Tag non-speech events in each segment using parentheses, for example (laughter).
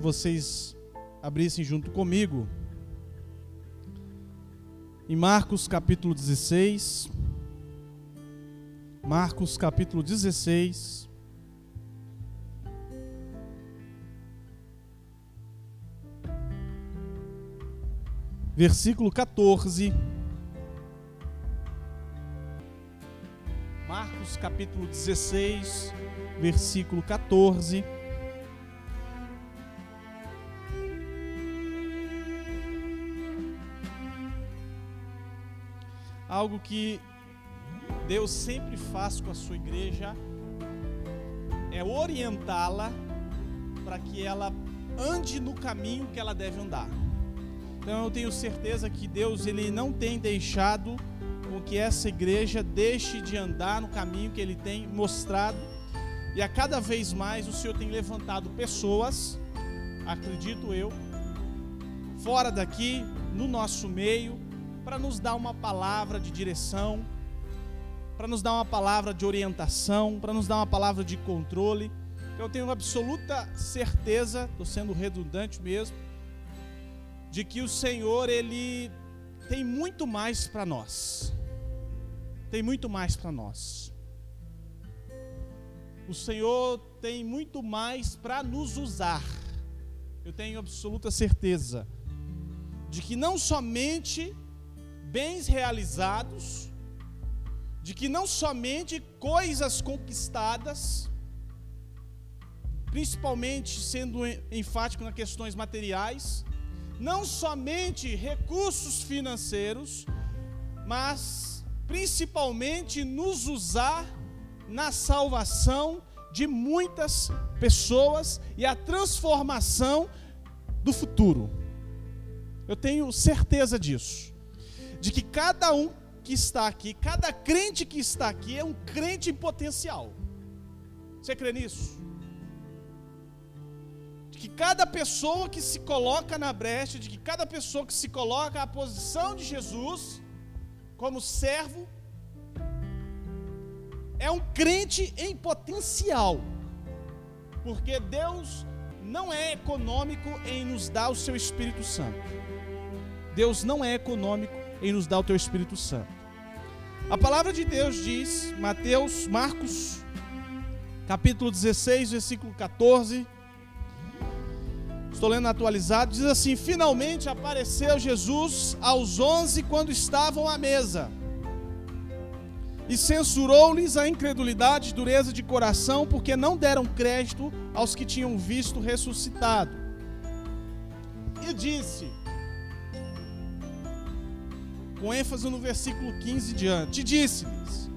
que vocês abrissem junto comigo em Marcos capítulo 16. Marcos capítulo 16. Versículo 14. Marcos capítulo 16, versículo 14. Algo que Deus sempre faz com a sua igreja é orientá-la para que ela ande no caminho que ela deve andar. Então eu tenho certeza que Deus ele não tem deixado com que essa igreja deixe de andar no caminho que ele tem mostrado. E a cada vez mais o Senhor tem levantado pessoas, acredito eu, fora daqui, no nosso meio, para nos dar uma palavra de direção, para nos dar uma palavra de orientação, para nos dar uma palavra de controle. Eu tenho absoluta certeza, estou sendo redundante mesmo, de que o Senhor ele tem muito mais para nós. Tem muito mais para nós. O Senhor tem muito mais para nos usar. Eu tenho absoluta certeza de que não somente bens realizados, de que não somente coisas conquistadas, principalmente sendo enfático nas questões materiais, não somente recursos financeiros, mas principalmente nos usar na salvação de muitas pessoas e a transformação do futuro. Eu tenho certeza disso. De que cada um que está aqui, cada crente que está aqui é um crente em potencial. Você crê nisso? que cada pessoa que se coloca na brecha, de que cada pessoa que se coloca à posição de Jesus, como servo, é um crente em potencial, porque Deus não é econômico em nos dar o seu Espírito Santo. Deus não é econômico em nos dar o teu Espírito Santo. A palavra de Deus diz, Mateus, Marcos, capítulo 16, versículo 14, Estou lendo atualizado, diz assim: Finalmente apareceu Jesus aos onze quando estavam à mesa. E censurou-lhes a incredulidade e dureza de coração, porque não deram crédito aos que tinham visto ressuscitado. E disse, com ênfase no versículo 15 diante: Disse-lhes: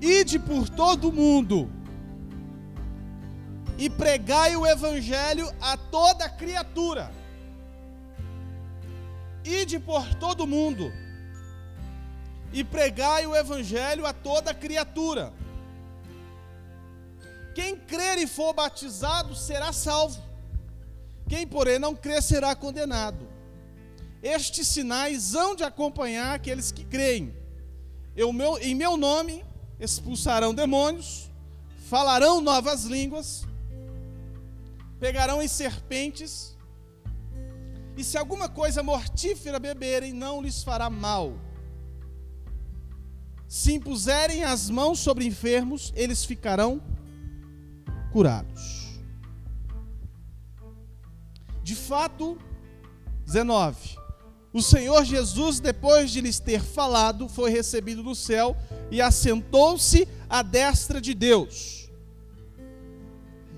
Ide por todo o mundo e pregai o evangelho a toda criatura. Ide por todo mundo e pregai o evangelho a toda criatura. Quem crer e for batizado será salvo. Quem, porém, não crer será condenado. Estes sinais hão de acompanhar aqueles que creem. Eu, meu, em meu nome expulsarão demônios, falarão novas línguas, pegarão em serpentes, e se alguma coisa mortífera beberem, não lhes fará mal. Se impuserem as mãos sobre enfermos, eles ficarão curados. De fato, 19. O Senhor Jesus, depois de lhes ter falado, foi recebido do céu e assentou-se à destra de Deus.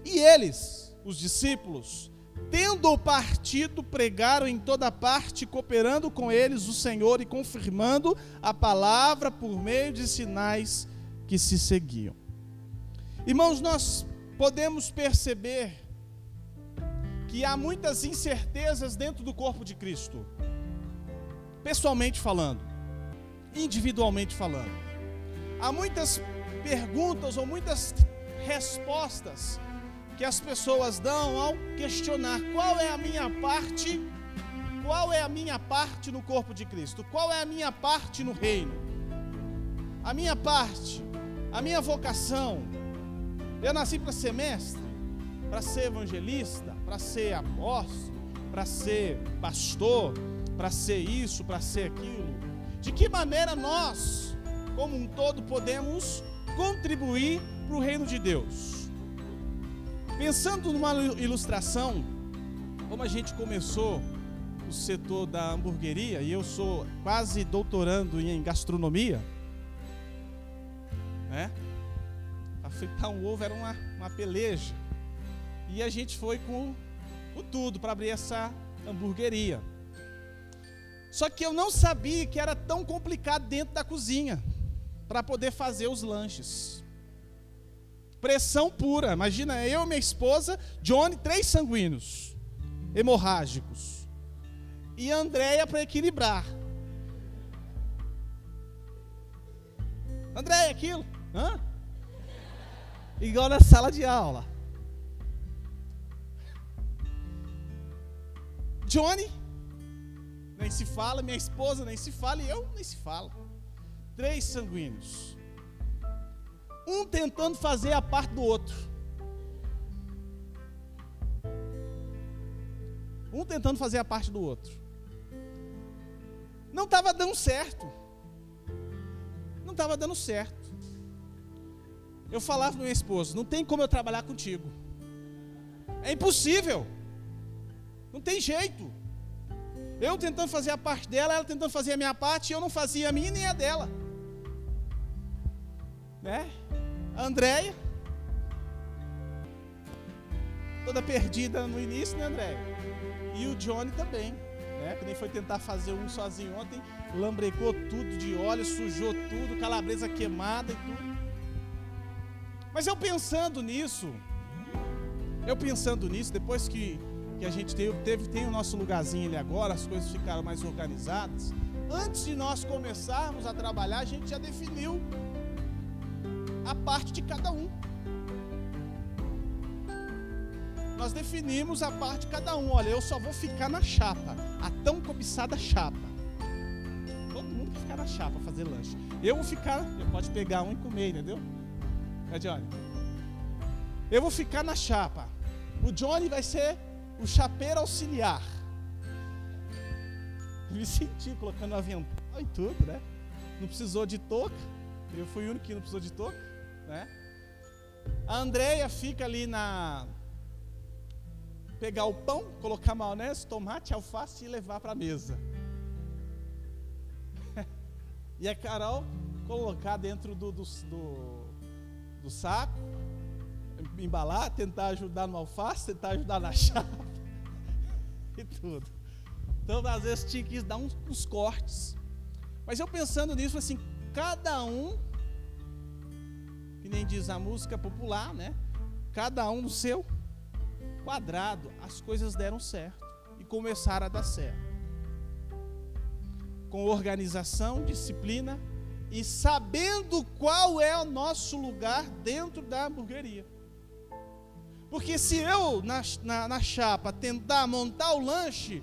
E eles, os discípulos, tendo partido, pregaram em toda parte, cooperando com eles o Senhor e confirmando a palavra por meio de sinais que se seguiam. Irmãos, nós podemos perceber que há muitas incertezas dentro do corpo de Cristo, pessoalmente falando, individualmente falando. Há muitas perguntas ou muitas respostas que as pessoas dão ao questionar qual é a minha parte, qual é a minha parte no corpo de Cristo, qual é a minha parte no reino. A minha parte, a minha vocação. Eu nasci para ser mestre, para ser evangelista, para ser apóstolo, para ser pastor, para ser isso, para ser aquilo? De que maneira nós, como um todo, podemos contribuir para o reino de Deus? Pensando numa ilustração, como a gente começou o setor da hamburgueria, e eu sou quase doutorando em gastronomia, né? Para fritar um ovo era uma, uma peleja. E a gente foi com, com tudo para abrir essa hamburgueria. Só que eu não sabia que era tão complicado dentro da cozinha para poder fazer os lanches. Pressão pura. Imagina eu, minha esposa, Johnny, três sanguíneos hemorrágicos. E Andréia para equilibrar. Andréia, aquilo. Hã? Igual na sala de aula. Johnny, nem se fala, minha esposa nem se fala e eu nem se fala. Três sanguíneos. Um tentando fazer a parte do outro. Um tentando fazer a parte do outro. Não estava dando certo. Não estava dando certo. Eu falava para minha esposa: não tem como eu trabalhar contigo. É impossível. Não tem jeito. Eu tentando fazer a parte dela, ela tentando fazer a minha parte, eu não fazia a minha nem a dela. Né? A Andréia, toda perdida no início, né, Andréia? E o Johnny também, né? Que foi tentar fazer um sozinho ontem, lambrecou tudo de óleo, sujou tudo, calabresa queimada e tudo. Mas eu pensando nisso, eu pensando nisso, depois que que a gente teve, teve, tem o nosso lugarzinho ali agora, as coisas ficaram mais organizadas. Antes de nós começarmos a trabalhar, a gente já definiu a parte de cada um. Nós definimos a parte de cada um. Olha, eu só vou ficar na chapa, a tão cobiçada chapa. Todo mundo quer ficar na chapa fazer lanche. Eu vou ficar, pode pegar um e comer, entendeu? É Johnny. Eu vou ficar na chapa. O Johnny vai ser o chapeiro auxiliar. (laughs) Me senti colocando avental e tudo, né? Não precisou de touca. Eu fui o único que não precisou de touca, né? A Andréia fica ali na pegar o pão, colocar maionese, tomate, alface e levar para a mesa. (laughs) e a Carol colocar dentro do, do, do, do saco, embalar, tentar ajudar no alface, tentar ajudar na (laughs) chapa e tudo. Então, às vezes, tinha que dar uns, uns cortes. Mas eu pensando nisso, assim, cada um, que nem diz a música popular, né? Cada um no seu quadrado, as coisas deram certo e começaram a dar certo. Com organização, disciplina e sabendo qual é o nosso lugar dentro da hamburgueria. Porque se eu, na, na, na chapa, tentar montar o lanche,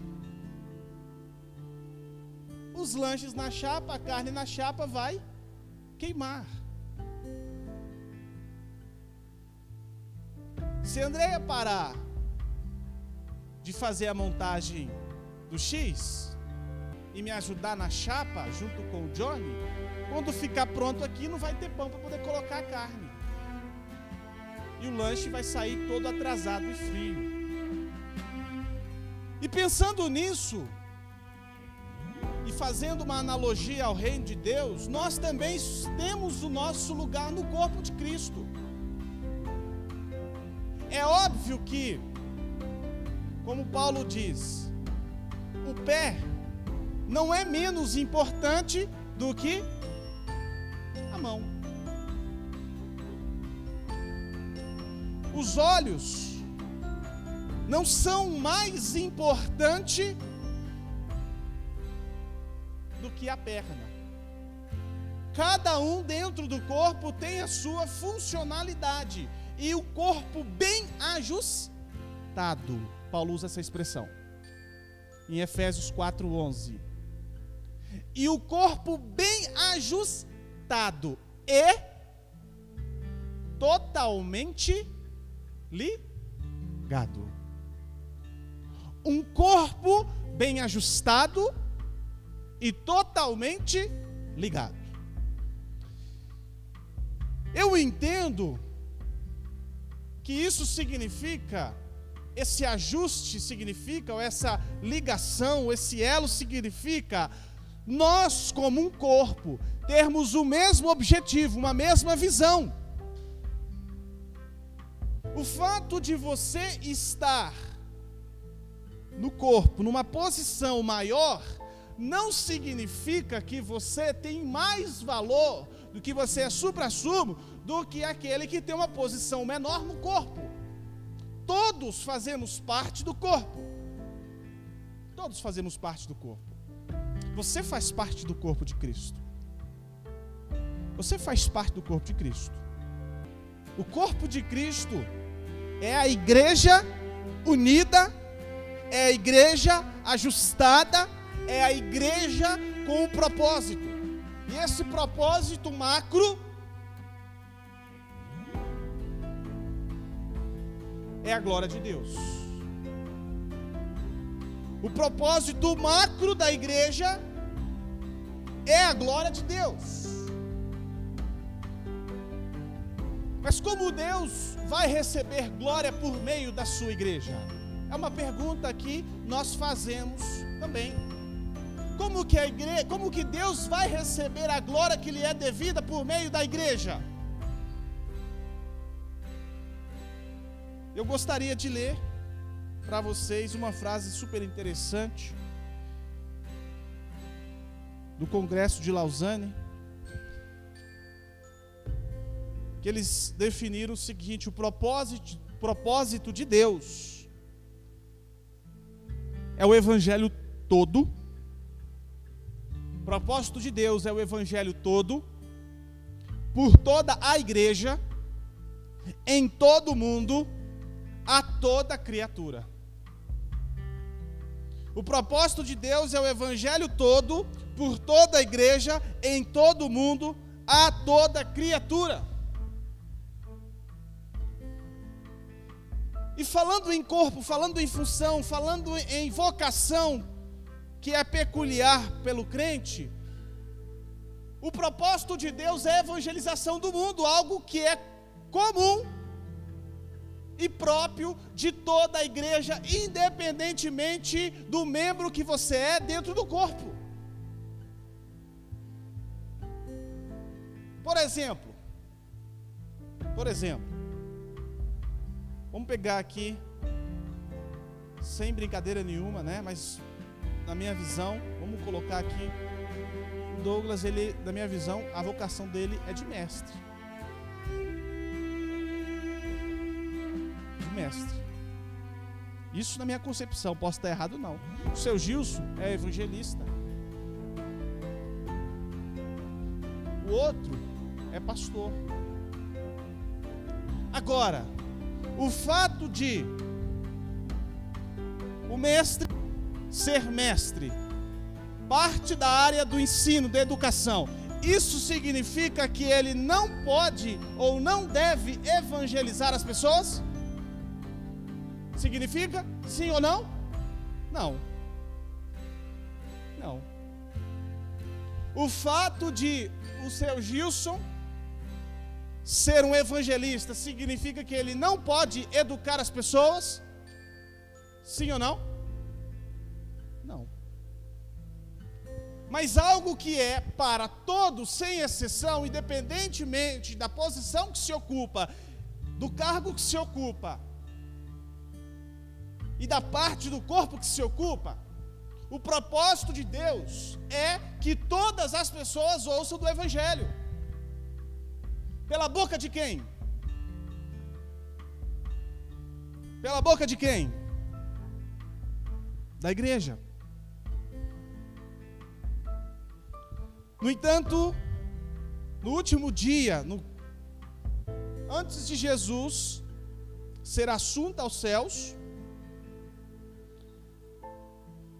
os lanches na chapa, a carne na chapa vai queimar. Se a Andréia parar de fazer a montagem do X e me ajudar na chapa junto com o Johnny, quando ficar pronto aqui não vai ter pão para poder colocar a carne e o lanche vai sair todo atrasado e frio. E pensando nisso, e fazendo uma analogia ao reino de Deus, nós também temos o nosso lugar no corpo de Cristo. É óbvio que, como Paulo diz, o pé não é menos importante do que a mão. Os olhos não são mais importante do que a perna. Cada um dentro do corpo tem a sua funcionalidade e o corpo bem ajustado. Paulo usa essa expressão em Efésios 4:11. E o corpo bem ajustado e totalmente ligado. Um corpo bem ajustado e totalmente ligado. Eu entendo que isso significa, esse ajuste significa, ou essa ligação, esse elo significa, nós, como um corpo, termos o mesmo objetivo, uma mesma visão. O fato de você estar no corpo, numa posição maior, não significa que você tem mais valor do que você é supra-sumo do que aquele que tem uma posição menor no corpo. Todos fazemos parte do corpo. Todos fazemos parte do corpo. Você faz parte do corpo de Cristo. Você faz parte do corpo de Cristo. O corpo de Cristo é a igreja unida, é a igreja ajustada, é a igreja com um propósito. E esse propósito macro é a glória de Deus. O propósito macro da igreja é a glória de Deus. Mas como Deus vai receber glória por meio da sua igreja? É uma pergunta que nós fazemos também. Como que a igreja, como que Deus vai receber a glória que lhe é devida por meio da igreja? Eu gostaria de ler para vocês uma frase super interessante do Congresso de Lausanne, que eles definiram o seguinte: o propósito, propósito de Deus é o evangelho todo. O propósito de Deus é o evangelho todo por toda a igreja em todo o mundo a toda criatura. O propósito de Deus é o evangelho todo por toda a igreja em todo o mundo a toda criatura. E falando em corpo, falando em função, falando em vocação, que é peculiar pelo crente, o propósito de Deus é a evangelização do mundo, algo que é comum e próprio de toda a igreja, independentemente do membro que você é dentro do corpo. Por exemplo, por exemplo, Vamos pegar aqui, sem brincadeira nenhuma, né? Mas na minha visão, vamos colocar aqui. O Douglas, ele, na minha visão, a vocação dele é de mestre. De mestre. Isso na minha concepção, posso estar errado não. O seu Gilson é evangelista. O outro é pastor. Agora, o fato de o mestre ser mestre, parte da área do ensino, da educação, isso significa que ele não pode ou não deve evangelizar as pessoas? Significa? Sim ou não? Não. Não. O fato de o seu Gilson ser um evangelista significa que ele não pode educar as pessoas? Sim ou não? Não. Mas algo que é para todos, sem exceção, independentemente da posição que se ocupa, do cargo que se ocupa e da parte do corpo que se ocupa, o propósito de Deus é que todas as pessoas ouçam do Evangelho. Pela boca de quem? Pela boca de quem? Da igreja. No entanto, no último dia, no, antes de Jesus ser assunto aos céus,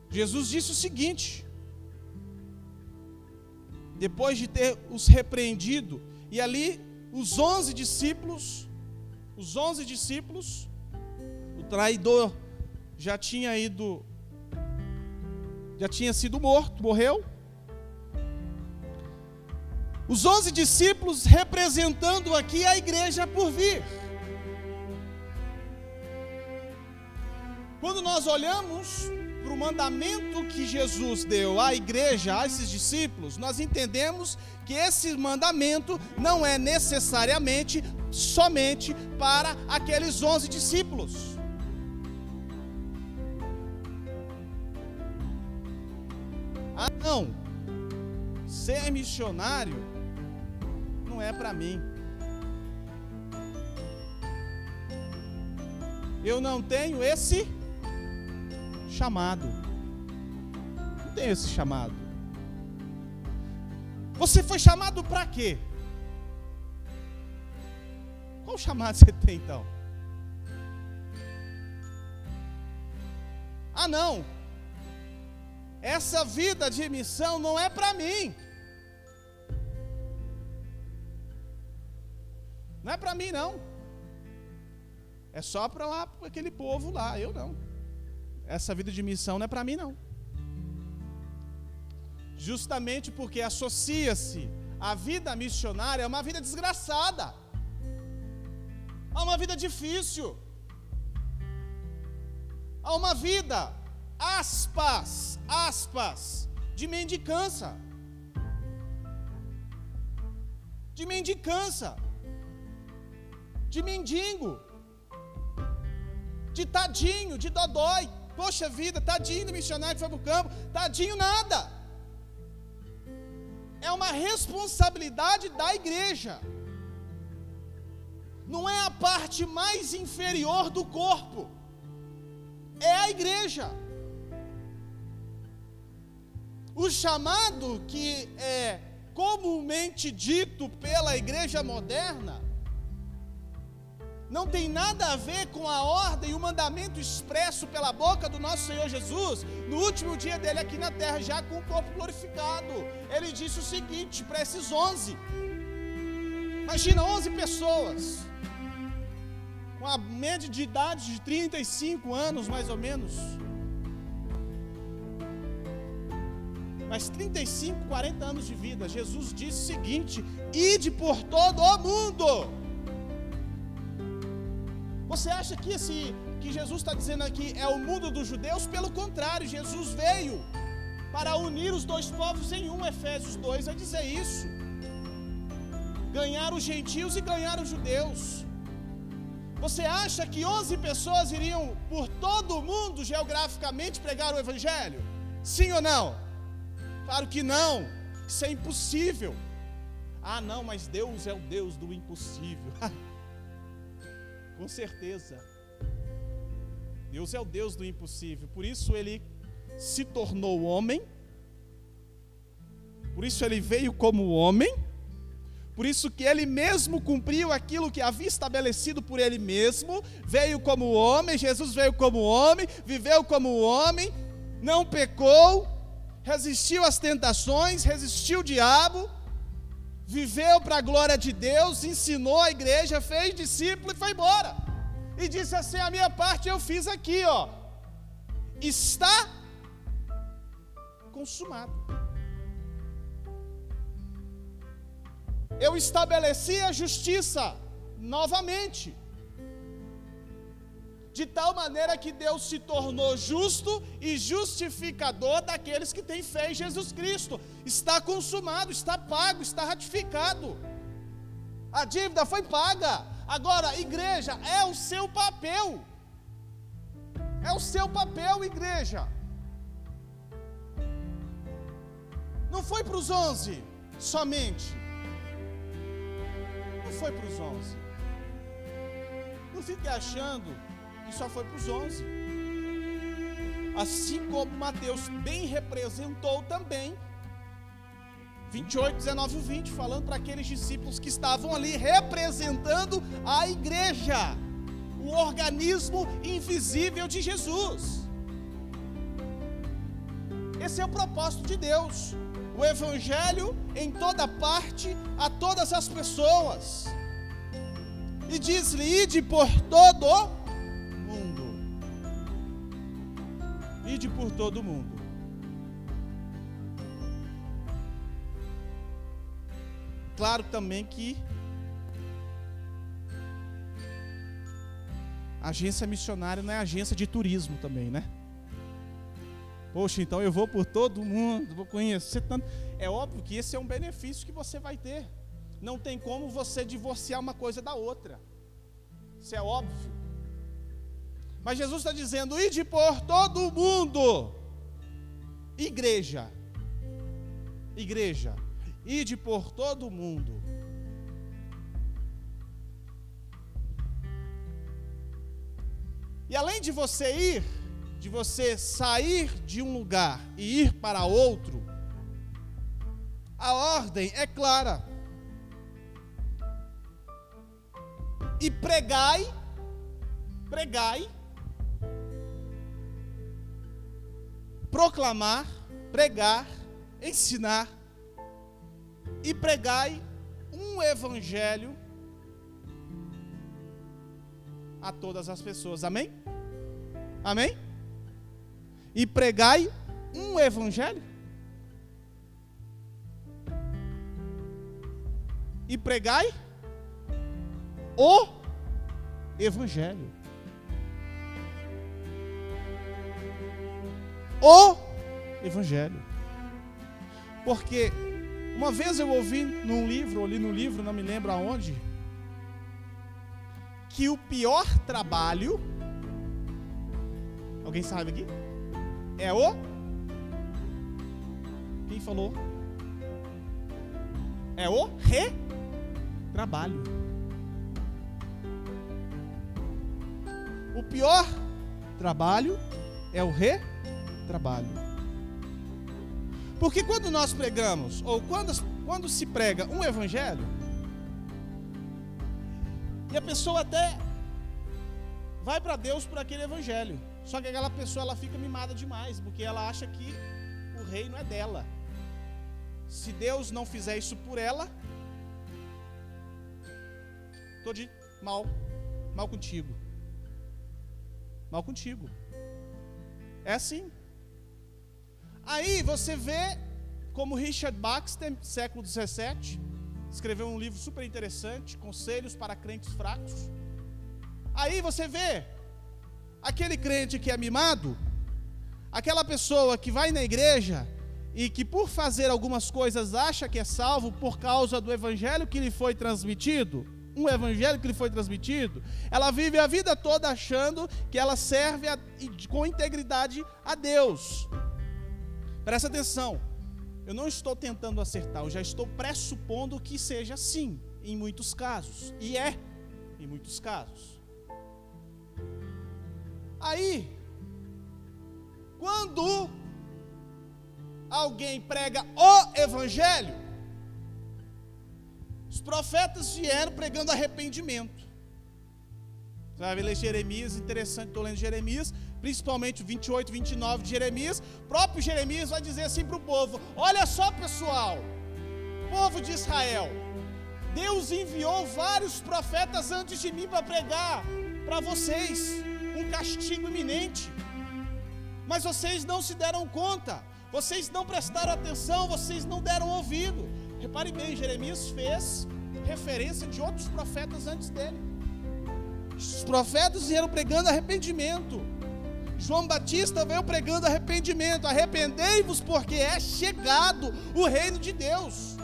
Jesus disse o seguinte: depois de ter os repreendido, e ali os onze discípulos, os onze discípulos, O traidor já tinha ido, já tinha sido morto, morreu. Os onze discípulos representando aqui a igreja por vir. Quando nós olhamos para o mandamento que Jesus deu à igreja, a esses discípulos, nós entendemos que esse mandamento não é necessariamente somente para aqueles onze discípulos. Ah, não. Ser missionário não é para mim. Eu não tenho esse chamado. Não tenho esse chamado. Você foi chamado para quê? Qual chamado você tem então? Ah, não. Essa vida de missão não é para mim. Não é para mim não. É só para aquele povo lá, eu não. Essa vida de missão não é para mim não. Justamente porque associa-se a vida missionária é uma vida desgraçada. A uma vida difícil. A uma vida aspas, aspas, de mendicância. De mendicância. De mendigo. De tadinho, de dodói. Poxa vida, tadinho do missionário que foi para o campo. Tadinho nada. É uma responsabilidade da igreja. Não é a parte mais inferior do corpo. É a igreja. O chamado que é comumente dito pela igreja moderna não tem nada a ver com a ordem e o mandamento expresso pela boca do nosso Senhor Jesus no último dia dele aqui na terra, já com o corpo glorificado. Ele disse o seguinte para esses onze: Imagina 11 pessoas, com a média de idade de 35 anos mais ou menos. mas 35, 40 anos de vida, Jesus disse o seguinte: ide por todo o mundo. Você acha que esse que Jesus está dizendo aqui é o mundo dos judeus? Pelo contrário, Jesus veio para unir os dois povos em um. Efésios 2 vai dizer isso. Ganhar os gentios e ganhar os judeus. Você acha que 11 pessoas iriam por todo o mundo geograficamente pregar o evangelho? Sim ou não? Claro que não. Isso é impossível. Ah, não, mas Deus é o Deus do impossível. (laughs) Com certeza. Deus é o Deus do impossível. Por isso ele se tornou homem. Por isso ele veio como homem. Por isso que ele mesmo cumpriu aquilo que havia estabelecido por ele mesmo, veio como homem, Jesus veio como homem, viveu como homem, não pecou, resistiu às tentações, resistiu o diabo, viveu para a glória de Deus, ensinou a igreja, fez discípulo e foi embora. E disse assim: a minha parte eu fiz aqui, ó. Está consumado. Eu estabeleci a justiça novamente de tal maneira que Deus se tornou justo e justificador daqueles que têm fé em Jesus Cristo. Está consumado, está pago, está ratificado. A dívida foi paga. Agora, igreja, é o seu papel. É o seu papel, igreja. Não foi para os onze somente. Não foi para os onze. Não fique achando e só foi para os onze. Assim como Mateus bem representou também 28, 19 e 20, falando para aqueles discípulos que estavam ali representando a igreja, o organismo invisível de Jesus. Esse é o propósito de Deus, o evangelho em toda parte, a todas as pessoas. E diz-lhe: ide por todo ide por todo mundo. Claro também que agência missionária não é agência de turismo também, né? Poxa, então eu vou por todo mundo, vou conhecer tanto. É óbvio que esse é um benefício que você vai ter. Não tem como você divorciar uma coisa da outra. Isso é óbvio. Mas Jesus está dizendo: ide por todo mundo. Igreja. Igreja. Ide por todo mundo. E além de você ir, de você sair de um lugar e ir para outro, a ordem é clara. E pregai, pregai, proclamar, pregar, ensinar e pregai um evangelho a todas as pessoas. Amém? Amém? E pregai um evangelho. E pregai o evangelho. O evangelho. Porque uma vez eu ouvi num livro, ou li no livro, não me lembro aonde, que o pior trabalho, alguém sabe aqui? É o? Quem falou? É o retrabalho. O pior trabalho é o retrabalho. Porque quando nós pregamos, ou quando, quando se prega um evangelho, e a pessoa até vai para Deus por aquele evangelho. Só que aquela pessoa ela fica mimada demais, porque ela acha que o reino é dela. Se Deus não fizer isso por ela, tô de mal, mal contigo. Mal contigo. É assim. Aí você vê como Richard Baxter, século 17, escreveu um livro super interessante, Conselhos para Crentes Fracos. Aí você vê aquele crente que é mimado, aquela pessoa que vai na igreja e que por fazer algumas coisas acha que é salvo por causa do evangelho que lhe foi transmitido, um evangelho que lhe foi transmitido, ela vive a vida toda achando que ela serve a, com integridade a Deus. Presta atenção. Eu não estou tentando acertar, eu já estou pressupondo que seja assim, em muitos casos. E é, em muitos casos. Aí, quando alguém prega o Evangelho, os profetas vieram pregando arrependimento. Você vai ler Jeremias, interessante, estou lendo Jeremias principalmente 28, 29 de Jeremias, próprio Jeremias vai dizer assim para o povo: Olha só, pessoal, povo de Israel, Deus enviou vários profetas antes de mim para pregar para vocês um castigo iminente, mas vocês não se deram conta, vocês não prestaram atenção, vocês não deram ouvido. Repare bem, Jeremias fez referência de outros profetas antes dele. Os profetas vieram pregando arrependimento. João Batista veio pregando arrependimento. Arrependei-vos, porque é chegado o reino de Deus.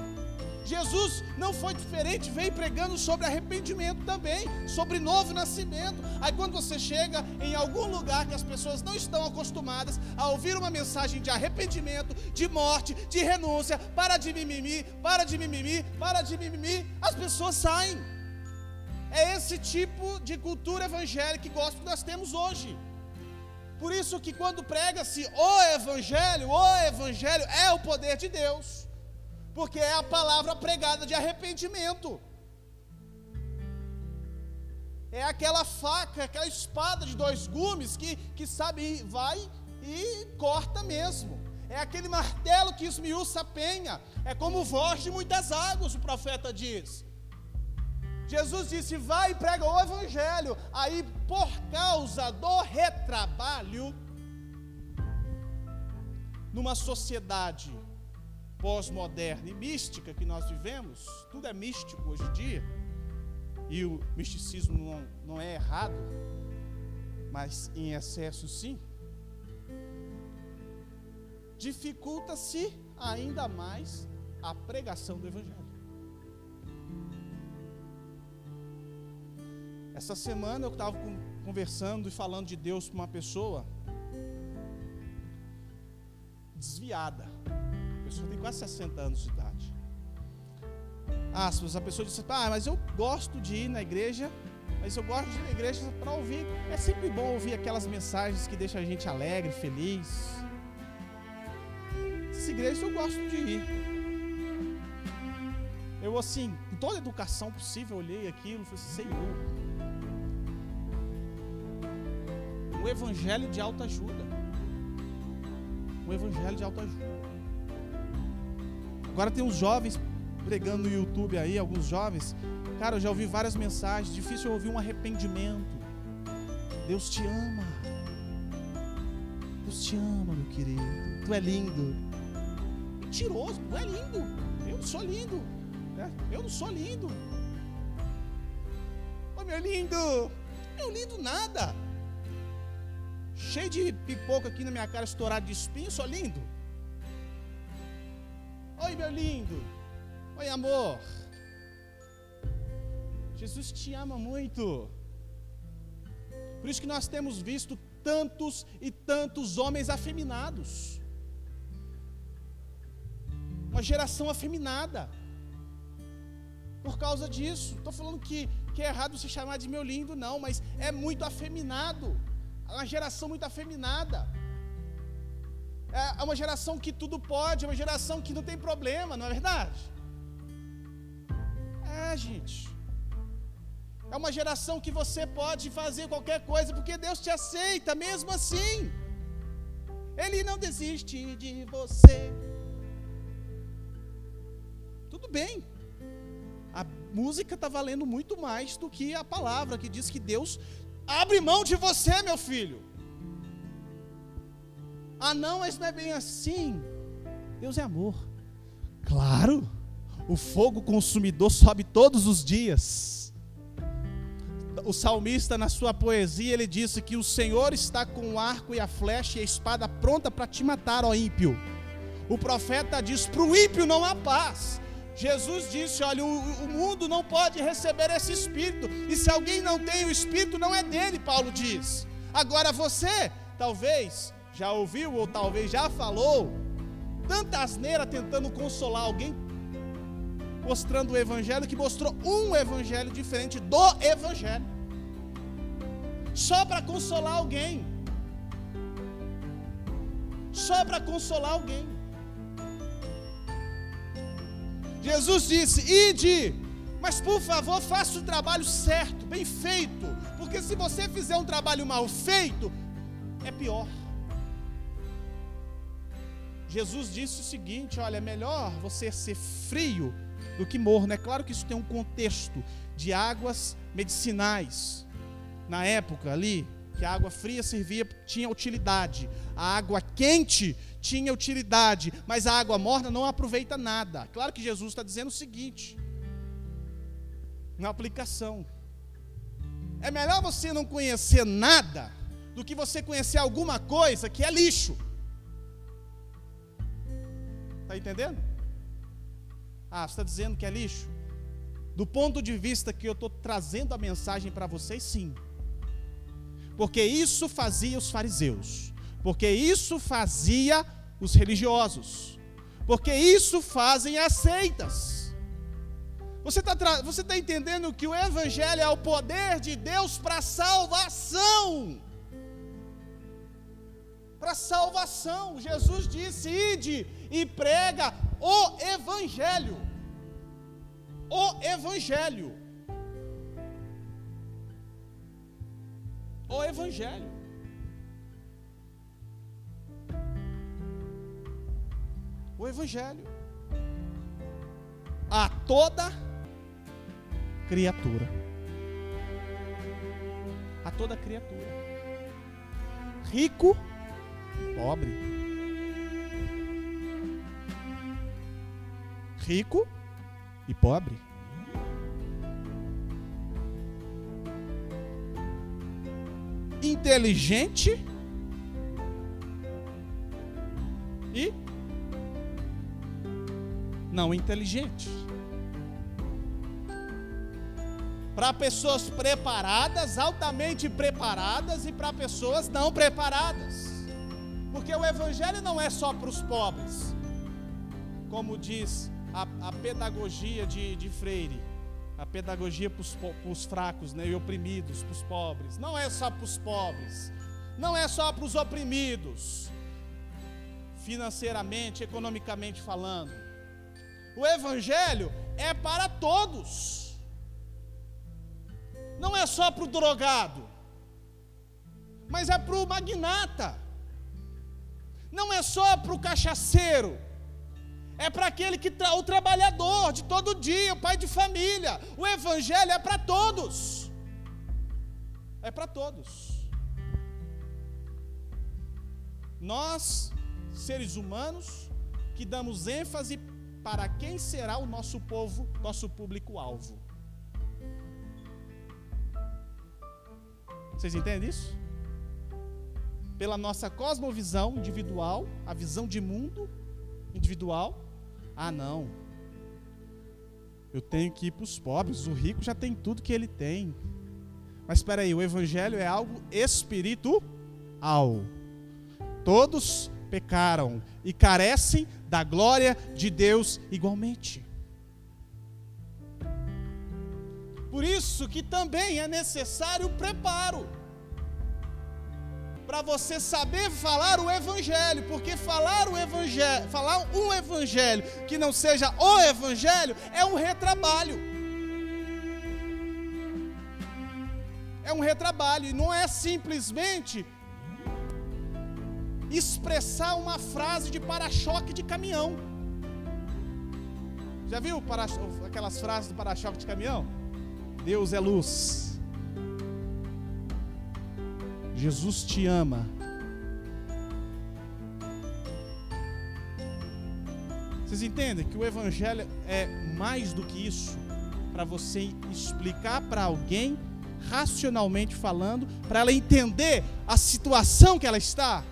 Jesus não foi diferente, veio pregando sobre arrependimento também, sobre novo nascimento. Aí quando você chega em algum lugar que as pessoas não estão acostumadas a ouvir uma mensagem de arrependimento, de morte, de renúncia, para de mimimi, para de mimimi, para de mimimi, as pessoas saem. É esse tipo de cultura evangélica que gosto que nós temos hoje. Por isso que quando prega-se o evangelho, o evangelho é o poder de Deus. Porque é a palavra pregada de arrependimento. É aquela faca, aquela espada de dois gumes que, que sabe, vai e corta mesmo. É aquele martelo que esmiuça a penha. É como voz de muitas águas, o profeta diz. Jesus disse: vai e prega o evangelho. Aí, por causa do retrabalho, numa sociedade pós-moderna e mística que nós vivemos, tudo é místico hoje em dia, e o misticismo não, não é errado, mas em excesso sim, dificulta-se ainda mais a pregação do Evangelho. Essa semana eu estava conversando e falando de Deus com uma pessoa desviada. A pessoa tem quase 60 anos de idade. Aspas, a pessoa disse: Ah, mas eu gosto de ir na igreja, mas eu gosto de ir na igreja para ouvir. É sempre bom ouvir aquelas mensagens que deixam a gente alegre, feliz. Essa igreja eu gosto de ir. Eu, assim, com toda a educação possível, olhei aquilo e falei assim: Senhor, um evangelho de alta ajuda um evangelho de autoajuda. Agora tem uns jovens pregando no YouTube aí, alguns jovens. Cara, eu já ouvi várias mensagens. Difícil ouvir um arrependimento. Deus te ama. Deus te ama, meu querido. Tu é lindo. Mentiroso, tu é lindo. Eu não sou lindo. Né? Eu não sou lindo. Ô meu lindo. Meu lindo nada cheio de pipoca aqui na minha cara, estourado de espinho, sou lindo. Oi, meu lindo. Oi, amor. Jesus te ama muito. Por isso que nós temos visto tantos e tantos homens afeminados. Uma geração afeminada. Por causa disso. Estou falando que, que é errado se chamar de meu lindo, não, mas é muito afeminado uma geração muito afeminada. É, é uma geração que tudo pode, é uma geração que não tem problema, não é verdade? É, gente. É uma geração que você pode fazer qualquer coisa, porque Deus te aceita mesmo assim. Ele não desiste de você. Tudo bem. A música está valendo muito mais do que a palavra que diz que Deus Abre mão de você, meu filho. Ah, não, mas não é bem assim. Deus é amor. Claro, o fogo consumidor sobe todos os dias. O salmista, na sua poesia, ele disse que o Senhor está com o arco e a flecha e a espada pronta para te matar, ó ímpio. O profeta diz: para o ímpio não há paz. Jesus disse: Olha, o, o, mundo não pode receber esse espírito, e se alguém não tem o espírito, não é dele, Paulo diz. Agora você, talvez, já ouviu ou talvez já falou, tanta asneira tentando consolar alguém, mostrando o evangelho, que mostrou um evangelho diferente do evangelho, só para consolar alguém, só para consolar alguém. Jesus disse: Ide, mas por favor, faça o trabalho certo, bem feito, porque se você fizer um trabalho mal feito, é pior. Jesus disse o seguinte: olha, é melhor você ser frio do que morno. É claro que isso tem um contexto de águas medicinais. Na época ali, que a água fria servia, tinha utilidade. A água quente tinha utilidade, mas a água morna não aproveita nada. Claro que Jesus está dizendo o seguinte: na aplicação, é melhor você não conhecer nada do que você conhecer alguma coisa que é lixo. Está entendendo? Ah, você está dizendo que é lixo? Do ponto de vista que eu estou trazendo a mensagem para vocês, sim. Porque isso fazia os fariseus porque isso fazia os religiosos, porque isso fazem as seitas. Você está você tá entendendo que o Evangelho é o poder de Deus para salvação. Para salvação. Jesus disse: ide e prega o Evangelho. O Evangelho. o Evangelho. O Evangelho. A toda criatura. A toda criatura. Rico, pobre. Rico e pobre. Inteligente e não inteligente. Para pessoas preparadas, altamente preparadas, e para pessoas não preparadas. Porque o Evangelho não é só para os pobres, como diz a, a pedagogia de, de Freire, a pedagogia para os fracos né, e oprimidos, para os pobres. Não é só para os pobres, não é só para os oprimidos, financeiramente, economicamente falando. O Evangelho é para todos. Não é só para o drogado, mas é para o magnata, não é só para o cachaceiro, é para aquele que tra o trabalhador de todo dia, o pai de família. O evangelho é para todos. É para todos. Nós, seres humanos, que damos ênfase para quem será o nosso povo, nosso público-alvo. Vocês entendem isso? Pela nossa cosmovisão individual, a visão de mundo individual. Ah, não. Eu tenho que ir para os pobres. O rico já tem tudo que ele tem. Mas espera aí, o evangelho é algo espiritual. Todos pecaram e carecem da glória de Deus igualmente. Por isso que também é necessário preparo para você saber falar o evangelho, porque falar o evangelho, falar um evangelho que não seja o evangelho é um retrabalho. É um retrabalho e não é simplesmente expressar uma frase de para-choque de caminhão. Já viu para, aquelas frases do para-choque de caminhão? Deus é luz. Jesus te ama. Vocês entendem que o Evangelho é mais do que isso? Para você explicar para alguém, racionalmente falando, para ela entender a situação que ela está.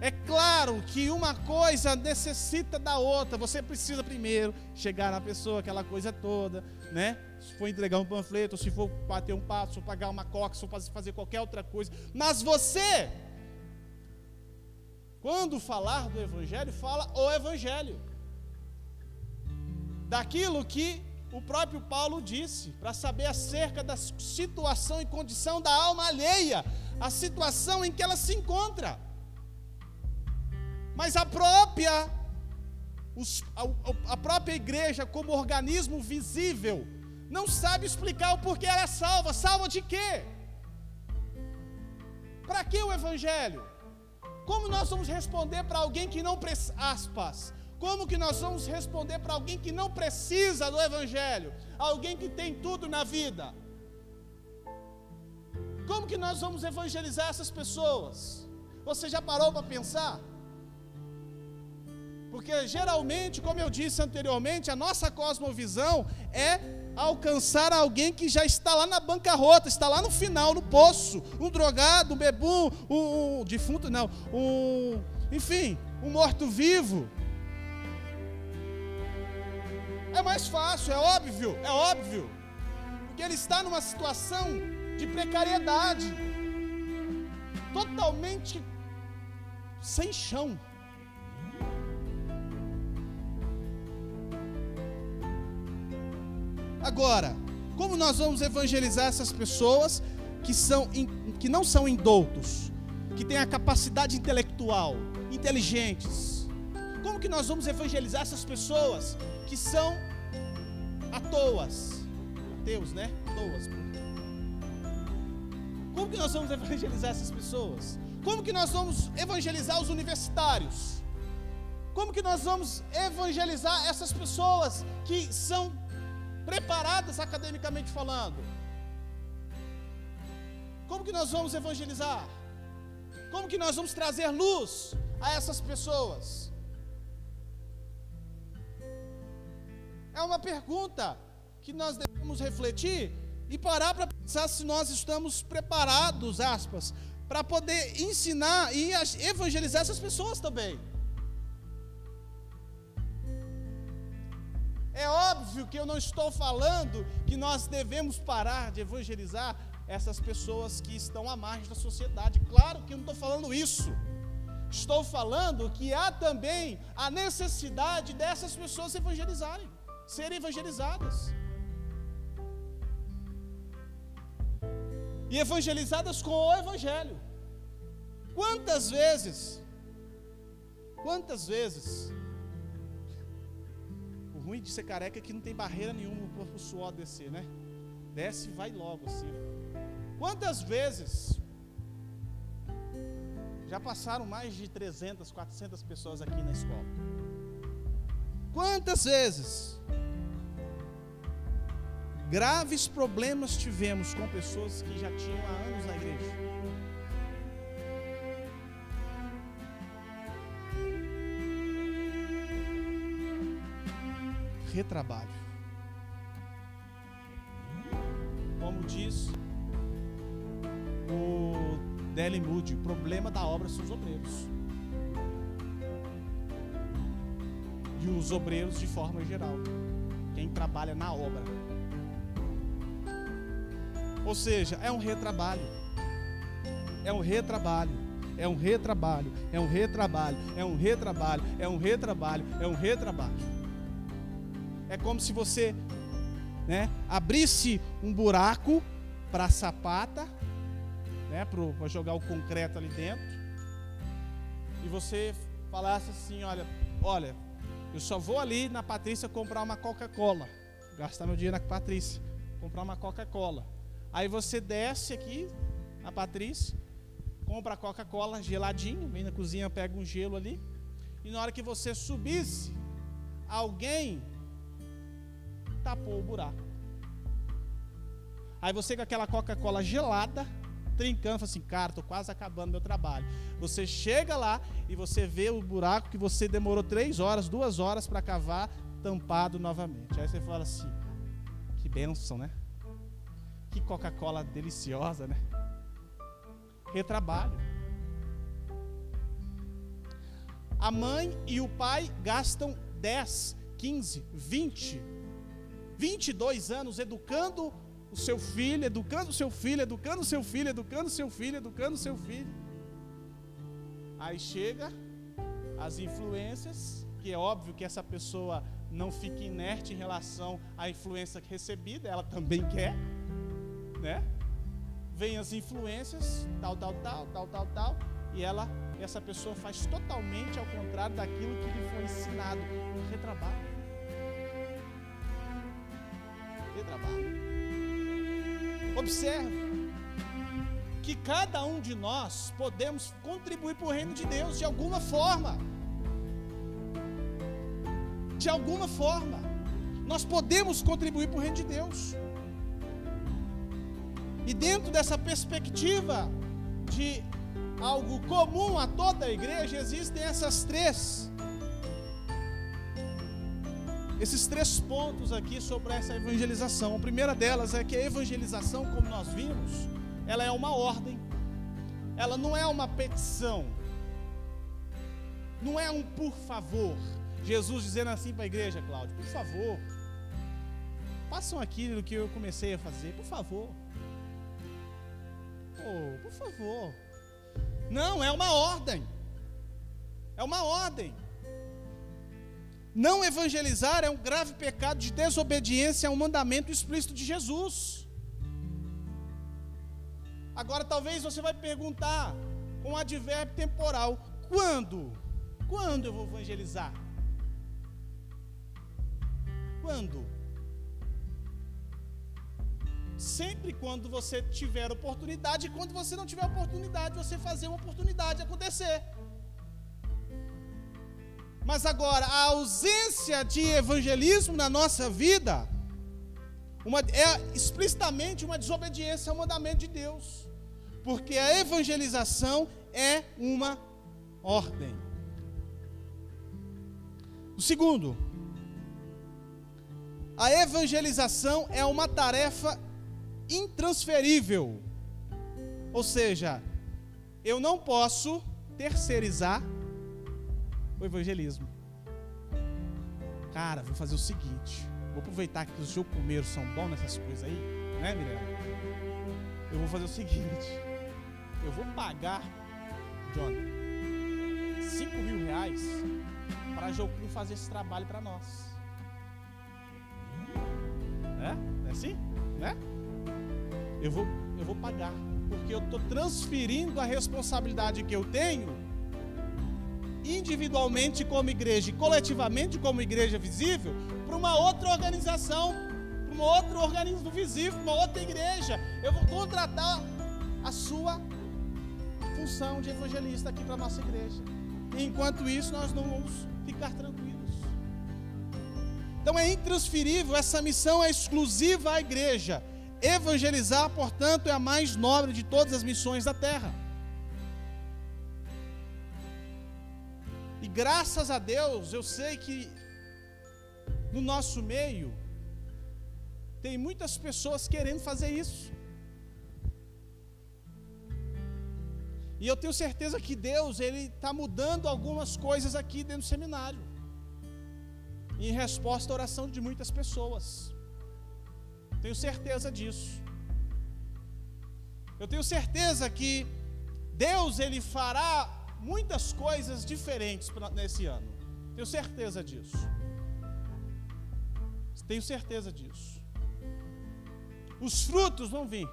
É claro que uma coisa necessita da outra. Você precisa primeiro chegar na pessoa, aquela coisa toda, né? Se for entregar um panfleto, se for bater um passo, se for pagar uma coca, se for fazer qualquer outra coisa. Mas você, quando falar do Evangelho, fala o Evangelho. Daquilo que o próprio Paulo disse, para saber acerca da situação e condição da alma alheia, a situação em que ela se encontra. Mas a própria, os, a, a própria igreja, como organismo visível, não sabe explicar o porquê ela é salva. Salva de quê? Para que o evangelho? Como nós vamos responder para alguém que não precisa, aspas, como que nós vamos responder para alguém que não precisa do evangelho? Alguém que tem tudo na vida? Como que nós vamos evangelizar essas pessoas? Você já parou para pensar? Porque geralmente, como eu disse anteriormente, a nossa cosmovisão é alcançar alguém que já está lá na bancarrota, está lá no final, no poço, um drogado, um bebum, um, um defunto, não, um, enfim, um morto-vivo. É mais fácil, é óbvio, é óbvio, porque ele está numa situação de precariedade, totalmente sem chão. Agora, como nós vamos evangelizar essas pessoas que, são, que não são indoutos, que têm a capacidade intelectual, inteligentes? Como que nós vamos evangelizar essas pessoas que são atoas? Ateus, né? Atoas. Como que nós vamos evangelizar essas pessoas? Como que nós vamos evangelizar os universitários? Como que nós vamos evangelizar essas pessoas que são preparadas academicamente falando. Como que nós vamos evangelizar? Como que nós vamos trazer luz a essas pessoas? É uma pergunta que nós devemos refletir e parar para pensar se nós estamos preparados, aspas, para poder ensinar e evangelizar essas pessoas também. É óbvio que eu não estou falando que nós devemos parar de evangelizar essas pessoas que estão à margem da sociedade. Claro que eu não estou falando isso. Estou falando que há também a necessidade dessas pessoas se evangelizarem, serem evangelizadas. E evangelizadas com o Evangelho. Quantas vezes, quantas vezes, ruim de ser careca é que não tem barreira nenhuma para o suor descer, né? Desce e vai logo assim. Quantas vezes já passaram mais de 300, 400 pessoas aqui na escola? Quantas vezes graves problemas tivemos com pessoas que já tinham há anos na igreja? Retrabalho. Como diz o Deli Moody, o problema da obra são os obreiros. E os obreiros de forma geral. Quem trabalha na obra. Ou seja, é um retrabalho. É um retrabalho. É um retrabalho, é um retrabalho, é um retrabalho, é um retrabalho, é um retrabalho. É como se você né, abrisse um buraco para a sapata né, para jogar o concreto ali dentro, e você falasse assim: olha, olha, eu só vou ali na Patrícia comprar uma Coca-Cola, gastar meu dinheiro na Patrícia, comprar uma Coca-Cola. Aí você desce aqui na Patrícia, compra a Coca-Cola geladinho, vem na cozinha, pega um gelo ali, e na hora que você subisse, alguém tapou o buraco. Aí você com aquela Coca-Cola gelada, trincando, assim, cara, estou quase acabando meu trabalho. Você chega lá e você vê o buraco que você demorou três horas, duas horas para cavar, tampado novamente. Aí você fala assim, que bênção, né? Que Coca-Cola deliciosa, né? Retrabalho. A mãe e o pai gastam 10, 15, 20, 22 anos educando o seu filho, educando o seu filho, educando o seu filho, educando o seu filho, educando o seu filho. Aí chega as influências, que é óbvio que essa pessoa não fica inerte em relação à influência recebida, ela também quer, né? Vem as influências, tal, tal, tal, tal, tal, tal, e ela, essa pessoa faz totalmente ao contrário daquilo que lhe foi ensinado, retrabalho. Retrabalho. Observe que cada um de nós podemos contribuir para o reino de Deus de alguma forma. De alguma forma. Nós podemos contribuir para o reino de Deus. E dentro dessa perspectiva de algo comum a toda a igreja, existem essas três esses três pontos aqui sobre essa evangelização. A primeira delas é que a evangelização, como nós vimos, ela é uma ordem. Ela não é uma petição. Não é um por favor. Jesus dizendo assim para a igreja, Cláudio, por favor, façam aquilo que eu comecei a fazer, por favor. Oh, por favor. Não, é uma ordem. É uma ordem. Não evangelizar é um grave pecado de desobediência a um mandamento explícito de Jesus. Agora, talvez você vai perguntar com um advérbio temporal: quando? Quando eu vou evangelizar? Quando? Sempre quando você tiver oportunidade, e quando você não tiver oportunidade, você fazer uma oportunidade acontecer. Mas agora, a ausência de evangelismo na nossa vida uma, é explicitamente uma desobediência ao mandamento de Deus. Porque a evangelização é uma ordem. O segundo, A evangelização é uma tarefa intransferível. Ou seja, eu não posso terceirizar o evangelismo. Cara, vou fazer o seguinte: vou aproveitar que os seus comeiros são bons nessas coisas aí, né, Mirella? Eu vou fazer o seguinte: eu vou pagar, John, 5 mil reais para Jocum fazer esse trabalho para nós. Né? É assim? Né? Eu vou, eu vou pagar, porque eu estou transferindo a responsabilidade que eu tenho, individualmente como igreja e coletivamente como igreja visível, para uma outra organização, para um outro organismo visível, uma outra igreja. Eu vou contratar a sua função de evangelista aqui para a nossa igreja. E enquanto isso, nós não vamos ficar tranquilos. Então é intransferível, essa missão é exclusiva à igreja. Evangelizar, portanto, é a mais nobre de todas as missões da terra. Graças a Deus, eu sei que no nosso meio tem muitas pessoas querendo fazer isso. E eu tenho certeza que Deus ele está mudando algumas coisas aqui dentro do seminário em resposta à oração de muitas pessoas. Tenho certeza disso. Eu tenho certeza que Deus ele fará muitas coisas diferentes nesse ano. Tenho certeza disso. Tenho certeza disso. Os frutos vão vir.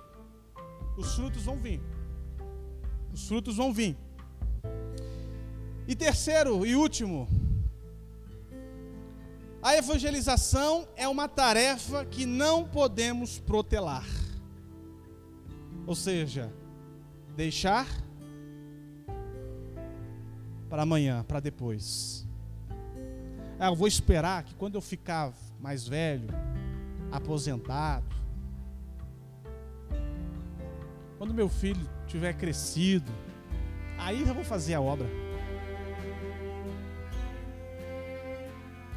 Os frutos vão vir. Os frutos vão vir. E terceiro e último, a evangelização é uma tarefa que não podemos protelar. Ou seja, deixar para amanhã, para depois. Ah, eu vou esperar que quando eu ficar mais velho, aposentado, quando meu filho tiver crescido, aí eu vou fazer a obra.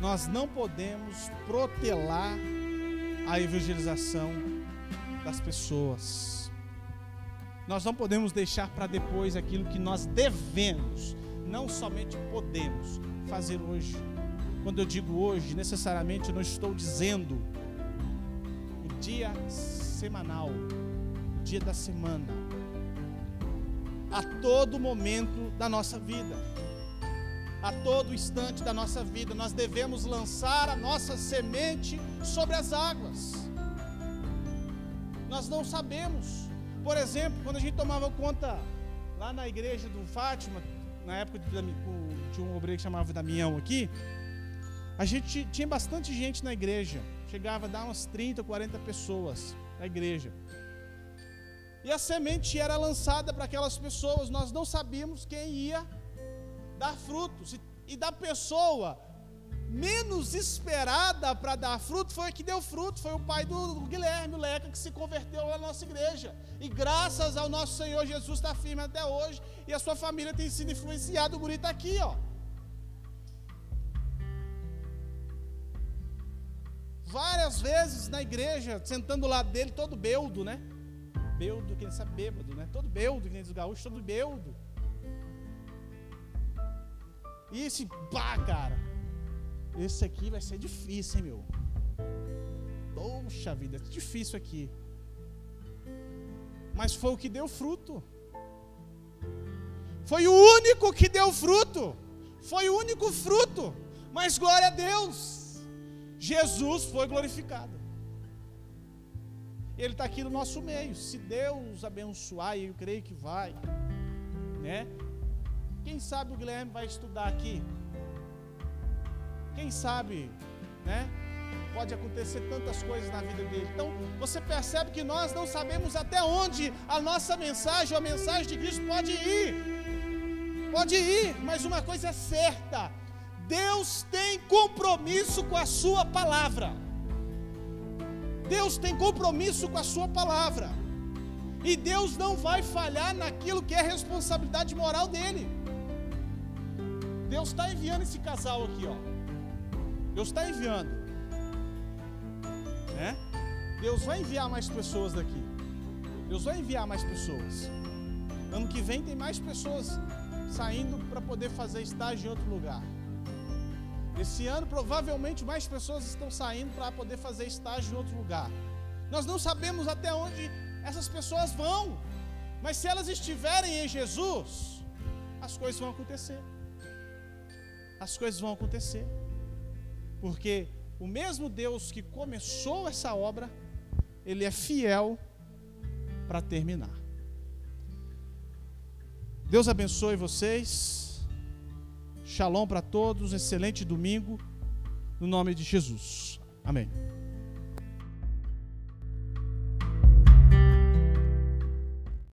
nós não podemos protelar a evangelização das pessoas. Nós não podemos deixar para depois aquilo que nós devemos, não somente podemos fazer hoje. Quando eu digo hoje, necessariamente não estou dizendo o dia semanal, o dia da semana, a todo momento da nossa vida a todo instante da nossa vida, nós devemos lançar a nossa semente sobre as águas. Nós não sabemos. Por exemplo, quando a gente tomava conta lá na igreja do Fátima, na época de, um obreiro que chamava Damião aqui, a gente tinha bastante gente na igreja. Chegava a dar umas 30, 40 pessoas na igreja. E a semente era lançada para aquelas pessoas, nós não sabíamos quem ia dar frutos. E da pessoa menos esperada para dar fruto foi a que deu fruto, foi o pai do Guilherme, o Leca, que se converteu na nossa igreja. E graças ao nosso Senhor Jesus está firme até hoje. E a sua família tem sido influenciada. O guri está aqui, ó. Várias vezes na igreja, sentando do lado dele, todo beudo, né? Beudo, quem sabe bêbado, né? Todo beudo, que nem dos gaúchos, todo beudo. E esse, pá, cara, esse aqui vai ser difícil, hein, meu? Poxa vida, é difícil aqui. Mas foi o que deu fruto. Foi o único que deu fruto. Foi o único fruto. Mas glória a Deus. Jesus foi glorificado. Ele está aqui no nosso meio. Se Deus abençoar, e eu creio que vai, né? Quem sabe o Guilherme vai estudar aqui? Quem sabe, né? Pode acontecer tantas coisas na vida dele. Então, você percebe que nós não sabemos até onde a nossa mensagem, a mensagem de Cristo pode ir. Pode ir, mas uma coisa é certa: Deus tem compromisso com a Sua palavra. Deus tem compromisso com a Sua palavra. E Deus não vai falhar naquilo que é responsabilidade moral dele. Deus está enviando esse casal aqui, ó. Deus está enviando. Deus vai enviar mais pessoas daqui. Deus vai enviar mais pessoas. Ano que vem tem mais pessoas saindo para poder fazer estágio em outro lugar. Esse ano provavelmente mais pessoas estão saindo para poder fazer estágio em outro lugar. Nós não sabemos até onde essas pessoas vão, mas se elas estiverem em Jesus, as coisas vão acontecer. As coisas vão acontecer. Porque o mesmo Deus que começou essa obra, ele é fiel para terminar. Deus abençoe vocês. Shalom para todos, excelente domingo, no nome de Jesus. Amém.